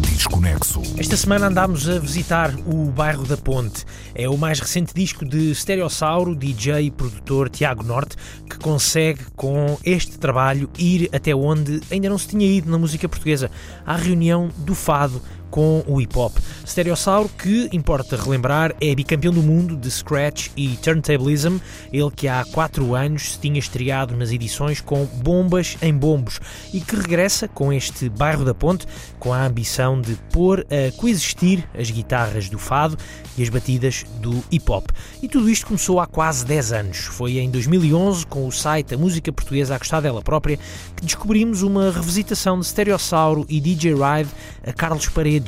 Desconexo. Esta semana andámos a visitar o bairro da Ponte. É o mais recente disco de Stereossauro, DJ e produtor Tiago Norte, que consegue, com este trabalho, ir até onde ainda não se tinha ido na música portuguesa à reunião do Fado com o hip hop. Stereossauro, que importa relembrar, é bicampeão do mundo de Scratch e Turntablism, ele que há 4 anos se tinha estreado nas edições com Bombas em Bombos e que regressa com este bairro da Ponte com a ambição de pôr a coexistir as guitarras do fado e as batidas do hip hop. E tudo isto começou há quase 10 anos. Foi em 2011, com o site A Música Portuguesa a gostar dela própria, que descobrimos uma revisitação de Stereossauro e DJ Ride a Carlos Paredes,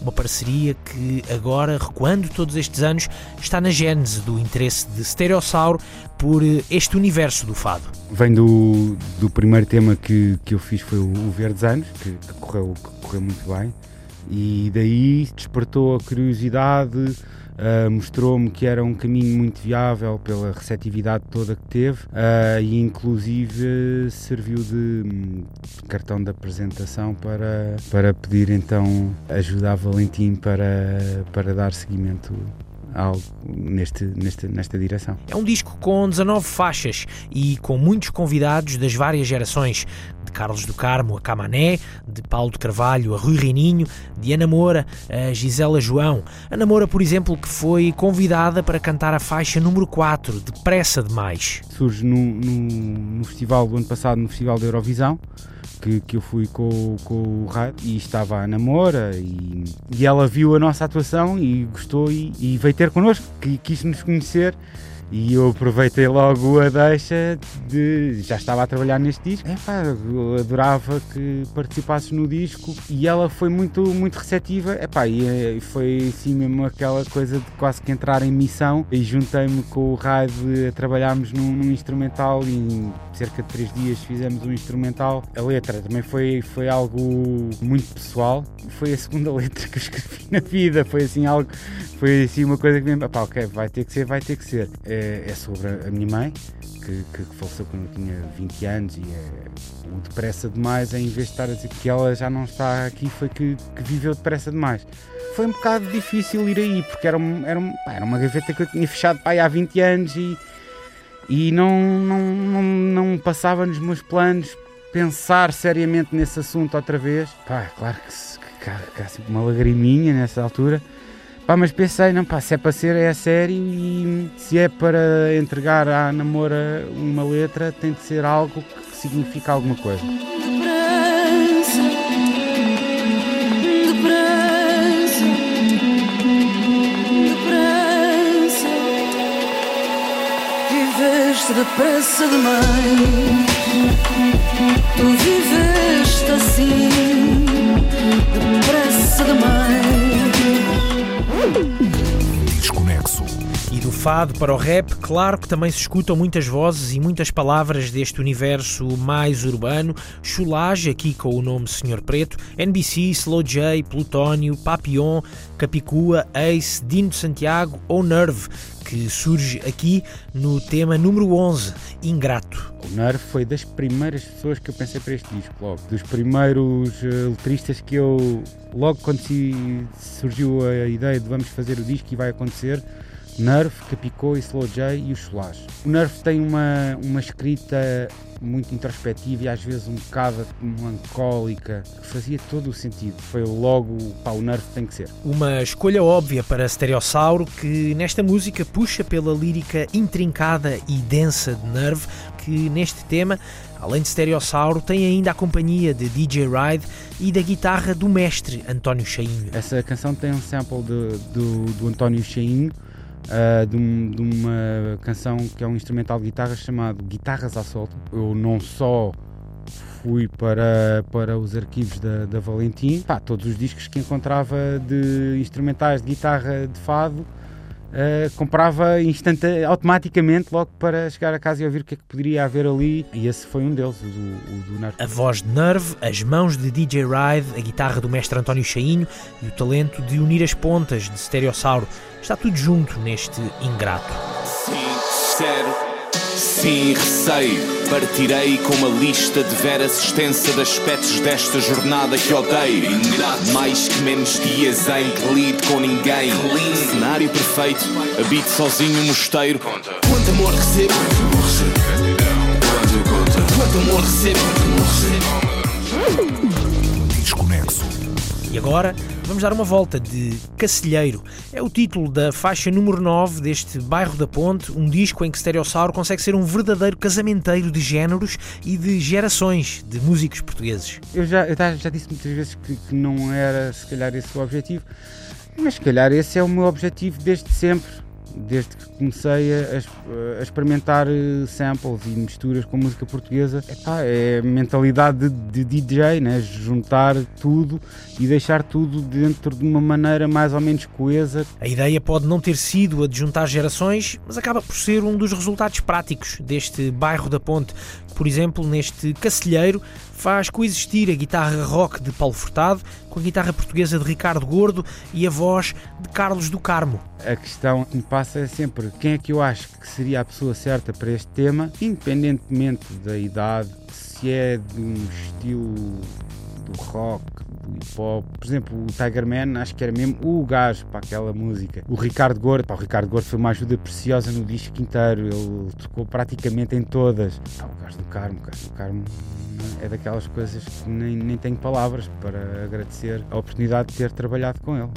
uma parceria que agora, recuando todos estes anos, está na gênese do interesse de Stereossauro por este universo do fado. Vem do, do primeiro tema que, que eu fiz, foi o Verdes Anos, que correu, que correu muito bem e daí despertou a curiosidade, uh, mostrou-me que era um caminho muito viável pela receptividade toda que teve uh, e inclusive serviu de, cartão de apresentação para, para pedir então ajuda a Valentim para, para dar seguimento algo neste, neste, nesta direção. É um disco com 19 faixas e com muitos convidados das várias gerações, de Carlos do Carmo a Camané, de Paulo de Carvalho a Rui Reininho, de Ana Moura a Gisela João. Ana Moura, por exemplo, que foi convidada para cantar a faixa número 4, Depressa Demais. Surge no, no, no festival do ano passado, no Festival da Eurovisão, que, que eu fui com, com o rádio e estava a namora e, e ela viu a nossa atuação e gostou e, e veio ter connosco, que quis nos conhecer e eu aproveitei logo a deixa de. Já estava a trabalhar neste disco. É pá, eu adorava que participasses no disco e ela foi muito, muito receptiva. É pá, e foi assim mesmo aquela coisa de quase que entrar em missão. E juntei-me com o Raid a trabalharmos num, num, instrumental e em cerca de três dias fizemos um instrumental. A letra também foi, foi algo muito pessoal. Foi a segunda letra que eu escrevi na vida. Foi assim algo. Foi assim uma coisa que me. Pá, ok, vai ter que ser, vai ter que ser. É, é, sobre a minha mãe, que, que, faleceu quando eu tinha 20 anos e é o depressa demais, em vez de estar a dizer que ela já não está aqui, foi que, que viveu depressa demais. Foi um bocado difícil ir aí, porque era, um, era, um, era uma gaveta que eu tinha fechado pai, há 20 anos e, e não, não, não, não passava nos meus planos pensar seriamente nesse assunto outra vez. Pá, claro que, que, que há sempre uma lagriminha nessa altura Pá, mas pensei, não, pá, se é para ser é sério e se é para entregar à namora uma letra, tem de ser algo que significa alguma coisa. Depressa, depressa, depressa, viveste depressa demais, tu viveste assim, depressa demais. Desconexo. E do fado para o rap, claro que também se escutam muitas vozes e muitas palavras deste universo mais urbano. Chulage, aqui com o nome Senhor Preto, NBC, Slow J, Plutónio, Papillon, Capicua, Ace, Dino Santiago ou Nerve, que surge aqui no tema número 11, Ingrato. O Nerve foi das primeiras pessoas que eu pensei para este disco, logo. Dos primeiros uh, letristas que eu, logo quando surgiu a ideia de vamos fazer o disco e vai acontecer, Nerve, Capicô e Slow J e o Solage. O Nerve tem uma, uma escrita muito introspectiva e às vezes um bocado melancólica, que fazia todo o sentido. Foi logo, pá, o Nerve tem que ser. Uma escolha óbvia para Stereossauro, que nesta música puxa pela lírica intrincada e densa de Nerve, que neste tema Além de Stereossauro, tem ainda a companhia de DJ Ride e da guitarra do mestre António Chainho. Essa canção tem um sample de, do, do António Chainho, uh, de, um, de, uma canção que é um instrumental de guitarra chamado Guitarras à Solta. Eu não só fui para, para os arquivos da, da Valentim, pá, todos os discos que encontrava de instrumentais de guitarra de fado Uh, comprava instante, automaticamente logo para chegar a casa e ouvir o que é que poderia haver ali. E esse foi um deles, o do, o do Nerve. A voz de Nerve, as mãos de DJ Ride, a guitarra do mestre António Chainho e o talento de unir as pontas de Stereossauro. Está tudo junto neste ingrato. Sincero, Sim, receio. Partirei com uma lista de veras extensa de aspectos desta jornada que odeio. Mais que menos dias em que lido com ninguém. Cenário perfeito, habito sozinho no mosteiro. Quanto amor recebo? Quanto amor recebo? Desconexo. E agora vamos dar uma volta de Cacilheiro. É o título da faixa número 9 deste Bairro da Ponte, um disco em que Stereossauro consegue ser um verdadeiro casamenteiro de géneros e de gerações de músicos portugueses. Eu já, eu já disse muitas vezes que, que não era se calhar esse o objetivo, mas se calhar esse é o meu objetivo desde sempre desde que comecei a, a, experimentar eh, samples e misturas com música portuguesa, epá, é a mentalidade de, de, DJ, né? juntar tudo e deixar tudo dentro de uma maneira mais ou menos coesa. A ideia pode não ter sido a de juntar gerações, mas acaba por ser um dos resultados práticos deste bairro da Ponte, por exemplo, neste Cacilheiro, faz coexistir a guitarra rock de Paulo Furtado com a guitarra portuguesa de Ricardo Gordo e a voz de Carlos do Carmo. A questão que me passa é sempre quem é que eu acho que seria a pessoa certa para este tema, independentemente da idade, se é de um estilo do rock, do hip hop. Por exemplo, o Tiger Man, acho que era mesmo o gajo para aquela música. O Ricardo Gordo, pá, o Ricardo Gordo foi uma ajuda preciosa no disco inteiro, ele tocou praticamente em todas. O gajo do Carmo, o gajo do Carmo é daquelas coisas que nem, nem tenho palavras para agradecer a oportunidade de ter trabalhado com ele.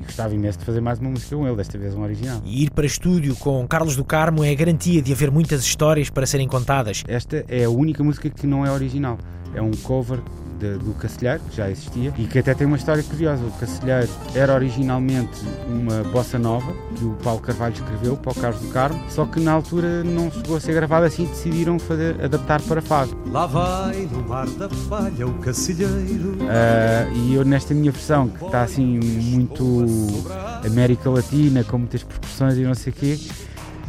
E gostava imenso de fazer mais uma música com ele, desta vez um original. E ir para estúdio com Carlos do Carmo é a garantia de haver muitas histórias para serem contadas. Esta é a única música que não é original. É um cover de, do Cacilheiro, que já existia, e que até tem uma história curiosa. O Cacilheiro era originalmente uma bossa nova que o Paulo Carvalho escreveu para o Carlos do Carmo, só que na altura não chegou a ser gravado assim e decidiram fazer, adaptar para fado. Lá vai no mar da falha o Cacilheiro. Uh, e eu, nesta minha versão, que está assim muito América Latina, com muitas percussões e não sei o quê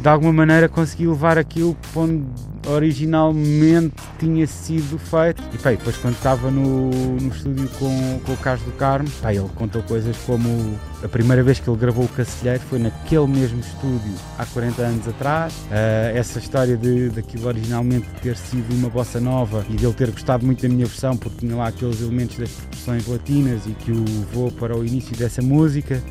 de alguma maneira consegui levar aquilo para onde originalmente tinha sido feito. E pá, depois quando estava no, no estúdio com, com o Carlos do Carmo, pá, ele contou coisas como a primeira vez que ele gravou o Cacilheiro foi naquele mesmo estúdio há 40 anos atrás. Uh, essa história de daquilo originalmente ter sido uma bossa nova e dele ter gostado muito da minha versão porque tinha lá aqueles elementos das percussões latinas e que o levou para o início dessa música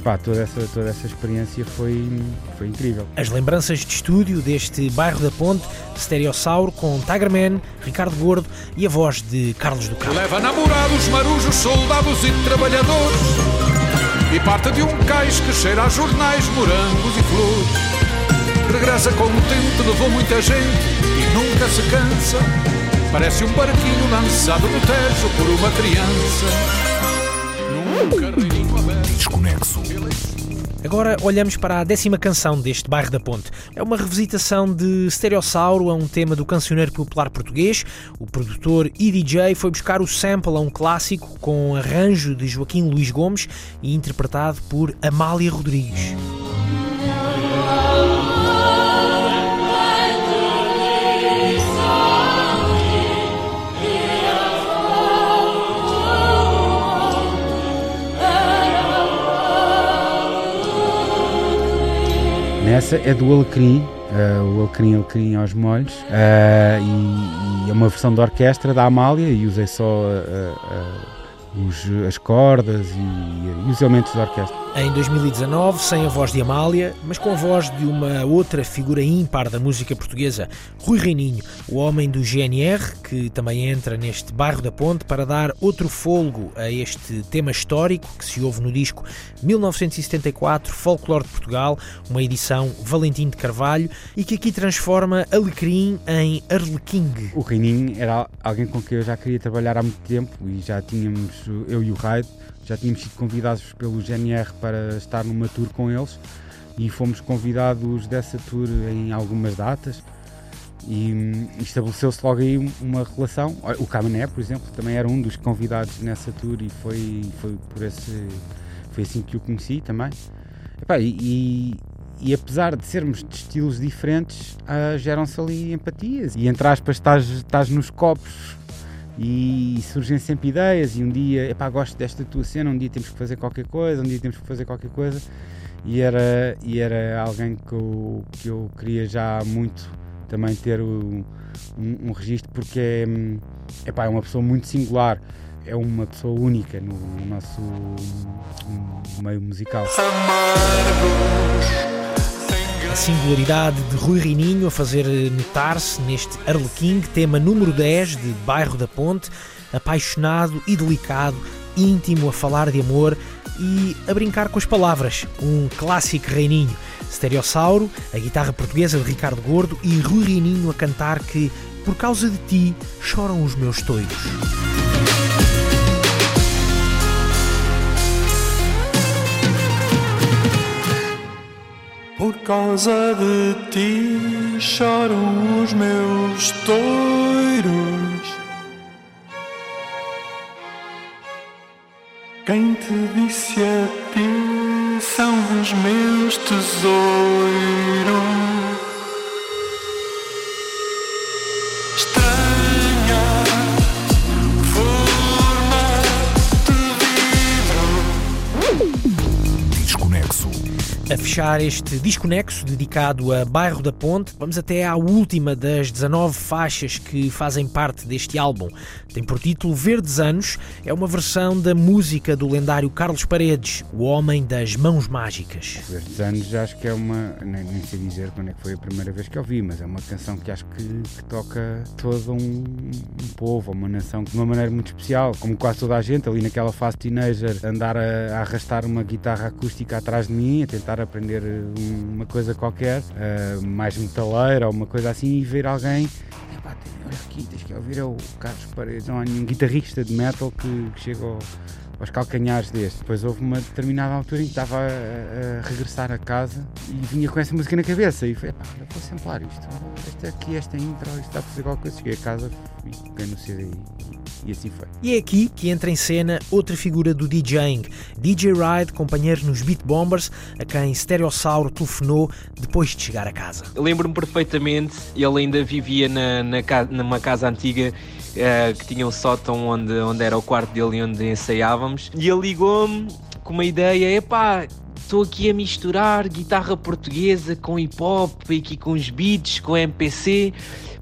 pá, toda essa, toda essa experiência foi, foi incrível. As lembranças de estúdio deste bairro da Ponte, Stereossauro, com Tigerman, Ricardo Gordo e a voz de Carlos do Carmo. Leva namorados, marujos, soldados e trabalhadores e parte de um cais que cheira a jornais, morangos e flores. Regressa contente, levou muita gente e nunca se cansa. Parece um barquinho lançado no Tejo por uma criança. Aberto. Desconexo. Agora olhamos para a décima canção deste bairro da Ponte. É uma revisitação de Stereossauro a um tema do cancioneiro popular português. O produtor e DJ foi buscar o sample a um clássico com arranjo de Joaquim Luís Gomes e interpretado por Amália Rodrigues. Nessa é do Alecrim, uh, o Alecrim Alecrim aos molhos, uh, e, e, é uma versão de orquestra da Amália e usei só uh, os, as cordas e, e, os elementos da orquestra. Em 2019, sem a voz de Amália, mas com a voz de uma outra figura ímpar da música portuguesa, Rui Reininho, o homem do GNR, que também entra neste bairro da Ponte para dar outro fôlego a este tema histórico que se ouve no disco 1974, Folclore de Portugal, uma edição Valentim de Carvalho, e que aqui transforma Alecrim em Arlequim. O Reininho era alguém com quem eu já queria trabalhar há muito tempo e já tínhamos eu e o Raid, já tínhamos sido convidados pelo GNR para estar numa tour com eles e fomos convidados dessa tour em algumas datas e estabeleceu-se logo aí uma relação. O Camané, por exemplo, também era um dos convidados nessa tour e foi, foi por esse foi assim que o conheci também. e, e, apesar de sermos de estilos diferentes, uh, geram-se ali empatias. E entre aspas, estás nos copos e surgem sempre ideias e um dia, epá, gosto desta tua cena, um dia temos que fazer qualquer coisa, um dia temos que fazer qualquer coisa e era, e era alguém que eu, que eu queria já muito também ter um, um, um registro porque é, epá, é uma pessoa muito singular é uma pessoa única no nosso meio musical. A singularidade de Rui Rininho a fazer notar-se neste Arlequim, tema número 10 de Bairro da Ponte, apaixonado e delicado, íntimo a falar de amor e a brincar com as palavras. Um clássico Reininho. Stereossauro, a guitarra portuguesa de Ricardo Gordo e Rui Rininho a cantar que, por causa de ti, choram os meus toiros. Por causa de ti choram os meus toiros. Quem te disse a ti são os meus tesouros. A fechar este desconexo dedicado a Bairro da Ponte, vamos até à última das 19 faixas que fazem parte deste álbum. Tem por título Verdes Anos, é uma versão da música do lendário Carlos Paredes, o homem das mãos mágicas. Verdes Anos acho que é uma, nem, nem, sei dizer quando é que foi a primeira vez que ouvi, mas é uma canção que acho que, que toca todo um, um, povo, uma nação de uma maneira muito especial, como quase toda a gente ali naquela fase teenager, andar a, a arrastar uma guitarra acústica atrás de mim, a tentar aprender uma coisa qualquer, uh, mais metaleira ou uma coisa assim, e ver alguém Epá, olha aqui, tens que ouvir é o Carlos Paredes, não guitarrista de metal que, que chega ao, aos calcanhares deste. Depois houve uma determinada altura em que estava a, a, regressar a casa e vinha com essa música na cabeça e foi, pá, vou samplar isto, este aqui, esta intro, isto está a fazer qualquer coisa. Cheguei a casa e peguei no CD e assim foi. E é aqui que entra em cena outra figura do DJing, DJ Ride, companheiro nos Beat Bombers, a quem Stereossauro telefonou depois de chegar a casa. Lembro-me perfeitamente, ele ainda vivia na, na, numa casa antiga uh, que tinha um sótão onde, onde era o quarto dele e onde ensaiávamos, e ele ligou-me com uma ideia, epá, estou aqui a misturar guitarra portuguesa com hip hop, aqui com os beats, com MPC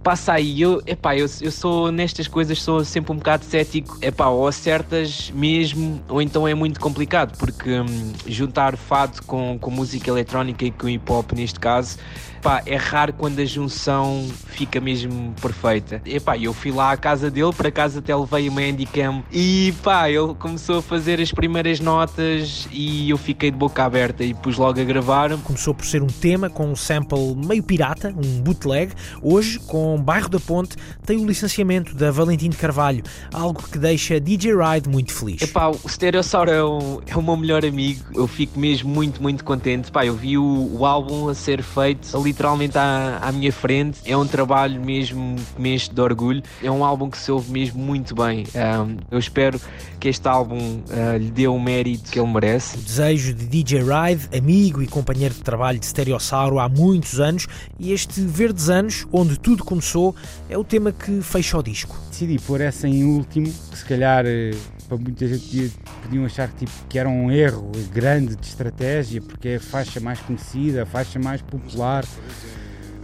passa aí. Eu, epá, eu, eu sou nestas coisas, sou sempre um bocado cético. Epá, ou acertas mesmo, ou então é muito complicado, porque hum, juntar fado com, com música eletrónica e com hip hop neste caso Pá, é raro quando a junção fica mesmo perfeita. E pá, eu fui lá à casa dele, para casa até levei uma handicam e pá, ele começou a fazer as primeiras notas e eu fiquei de boca aberta e pus logo a gravar. Começou por ser um tema com um sample meio pirata, um bootleg. Hoje, com Bairro da Ponte, tem o licenciamento da Valentim de Carvalho, algo que deixa DJ Ride muito feliz. Epá, o Stereossauro é o, é o meu melhor amigo, eu fico mesmo muito, muito contente. Pá, eu vi o, o álbum a ser feito literalmente à, à minha frente. É um trabalho mesmo que me enche de orgulho. É um álbum que se ouve mesmo muito bem. Um, eu espero que este álbum uh, lhe dê o mérito que ele merece. O desejo de DJ Ride, amigo e companheiro de trabalho de Stereossauro há muitos anos, e este Verdes Anos, onde tudo começou, é o tema que fecha o disco. Decidi pôr essa em último, que se calhar eh, para muita gente podiam achar tipo, que era um erro grande de estratégia, porque é a faixa mais conhecida, a faixa mais popular,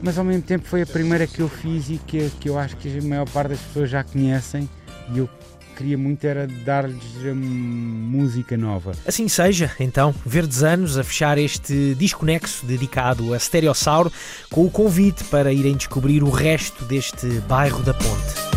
mas ao mesmo tempo foi a primeira que eu fiz e que, que eu acho que a maior parte das pessoas já conhecem e eu queria muito era dar-lhes música nova. Assim seja, então, Verdes Anos a fechar este desconexo dedicado a Stereossauro com o convite para irem descobrir o resto deste bairro da Ponte.